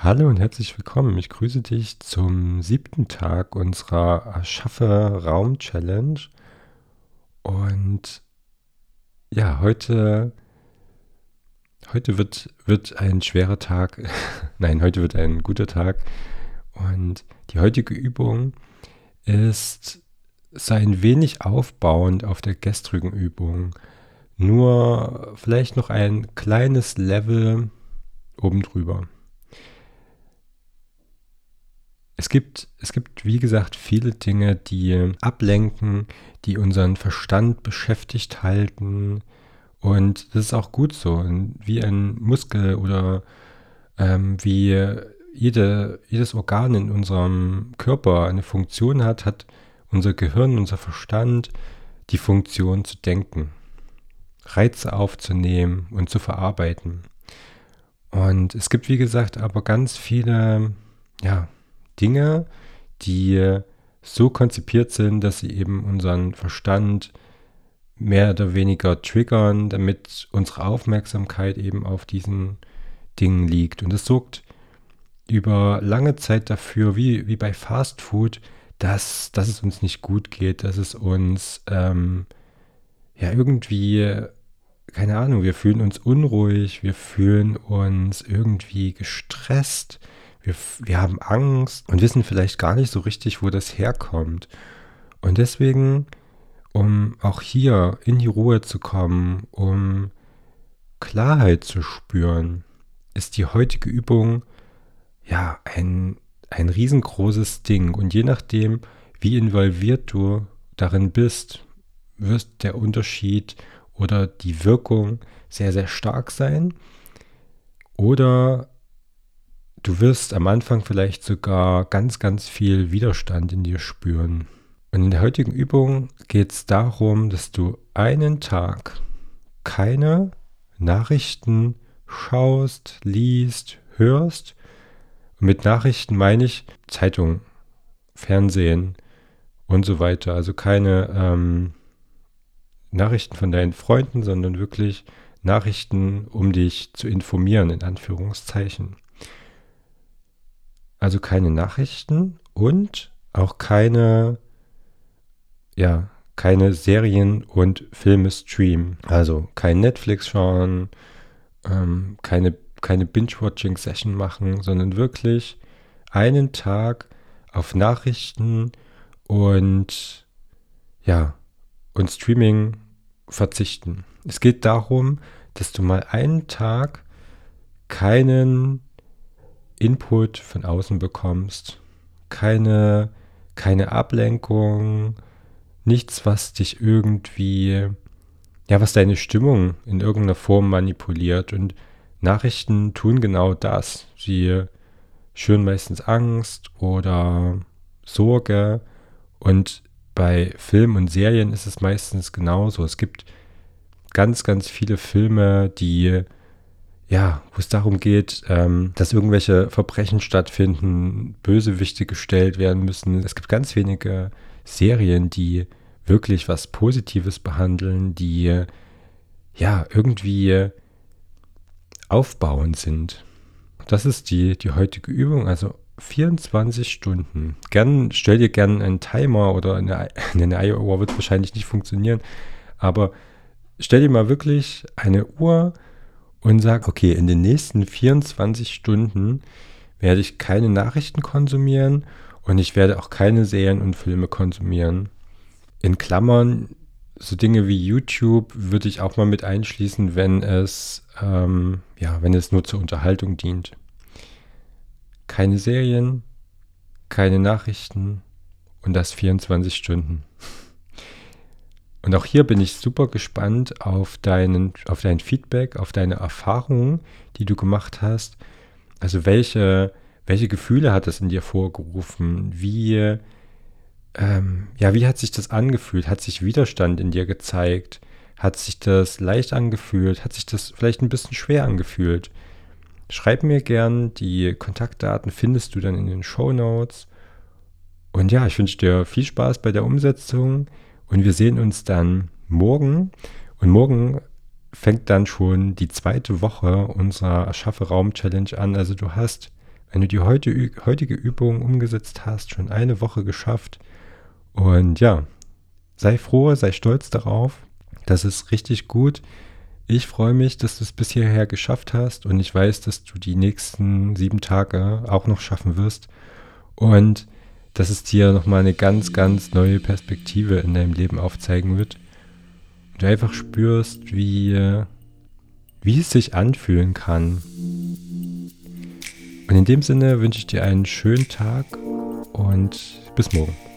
Hallo und herzlich willkommen. Ich grüße dich zum siebten Tag unserer Erschaffe Raum Challenge. Und ja, heute, heute wird, wird ein schwerer Tag. Nein, heute wird ein guter Tag. Und die heutige Übung ist so ein wenig aufbauend auf der gestrigen Übung. Nur vielleicht noch ein kleines Level oben drüber. Es gibt, es gibt, wie gesagt, viele Dinge, die ablenken, die unseren Verstand beschäftigt halten. Und das ist auch gut so. Wie ein Muskel oder ähm, wie jede, jedes Organ in unserem Körper eine Funktion hat, hat unser Gehirn, unser Verstand die Funktion zu denken, Reize aufzunehmen und zu verarbeiten. Und es gibt, wie gesagt, aber ganz viele, ja, Dinge, die so konzipiert sind, dass sie eben unseren Verstand mehr oder weniger triggern, damit unsere Aufmerksamkeit eben auf diesen Dingen liegt. Und das sorgt über lange Zeit dafür, wie, wie bei Fast Food, dass, dass es uns nicht gut geht, dass es uns ähm, ja irgendwie, keine Ahnung, wir fühlen uns unruhig, wir fühlen uns irgendwie gestresst, wir, wir haben Angst und wissen vielleicht gar nicht so richtig, wo das herkommt. Und deswegen, um auch hier in die Ruhe zu kommen, um Klarheit zu spüren, ist die heutige Übung ja ein, ein riesengroßes Ding. Und je nachdem, wie involviert du darin bist, wird der Unterschied oder die Wirkung sehr, sehr stark sein. Oder Du wirst am Anfang vielleicht sogar ganz, ganz viel Widerstand in dir spüren. Und in der heutigen Übung geht es darum, dass du einen Tag keine Nachrichten schaust, liest, hörst. Und mit Nachrichten meine ich Zeitung, Fernsehen und so weiter. Also keine ähm, Nachrichten von deinen Freunden, sondern wirklich Nachrichten, um dich zu informieren, in Anführungszeichen. Also keine Nachrichten und auch keine, ja, keine Serien und Filme streamen. Also kein Netflix schauen, ähm, keine, keine Binge-Watching-Session machen, sondern wirklich einen Tag auf Nachrichten und ja, und Streaming verzichten. Es geht darum, dass du mal einen Tag keinen Input von außen bekommst, keine, keine Ablenkung, nichts, was dich irgendwie, ja, was deine Stimmung in irgendeiner Form manipuliert. Und Nachrichten tun genau das. Sie schüren meistens Angst oder Sorge. Und bei Filmen und Serien ist es meistens genauso. Es gibt ganz, ganz viele Filme, die ja, wo es darum geht, ähm, dass irgendwelche Verbrechen stattfinden, Bösewichte gestellt werden müssen. Es gibt ganz wenige Serien, die wirklich was Positives behandeln, die ja irgendwie aufbauend sind. Das ist die, die heutige Übung, also 24 Stunden. Gern, stell dir gerne einen Timer oder eine, eine Iowa wird wahrscheinlich nicht funktionieren, aber stell dir mal wirklich eine Uhr und sage, okay, in den nächsten 24 Stunden werde ich keine Nachrichten konsumieren und ich werde auch keine Serien und Filme konsumieren. In Klammern, so Dinge wie YouTube würde ich auch mal mit einschließen, wenn es, ähm, ja, wenn es nur zur Unterhaltung dient. Keine Serien, keine Nachrichten und das 24 Stunden. Und auch hier bin ich super gespannt auf, deinen, auf dein Feedback, auf deine Erfahrungen, die du gemacht hast. Also welche, welche Gefühle hat es in dir vorgerufen? Wie, ähm, ja, wie hat sich das angefühlt? Hat sich Widerstand in dir gezeigt? Hat sich das leicht angefühlt? Hat sich das vielleicht ein bisschen schwer angefühlt? Schreib mir gern, die Kontaktdaten findest du dann in den Show Notes. Und ja, ich wünsche dir viel Spaß bei der Umsetzung. Und wir sehen uns dann morgen. Und morgen fängt dann schon die zweite Woche unserer Erschaffe Raum Challenge an. Also du hast wenn du die heute, heutige Übung umgesetzt hast, schon eine Woche geschafft. Und ja, sei froh, sei stolz darauf. Das ist richtig gut. Ich freue mich, dass du es bis hierher geschafft hast und ich weiß, dass du die nächsten sieben Tage auch noch schaffen wirst. Und dass es dir nochmal eine ganz, ganz neue Perspektive in deinem Leben aufzeigen wird. Und du einfach spürst, wie, wie es sich anfühlen kann. Und in dem Sinne wünsche ich dir einen schönen Tag und bis morgen.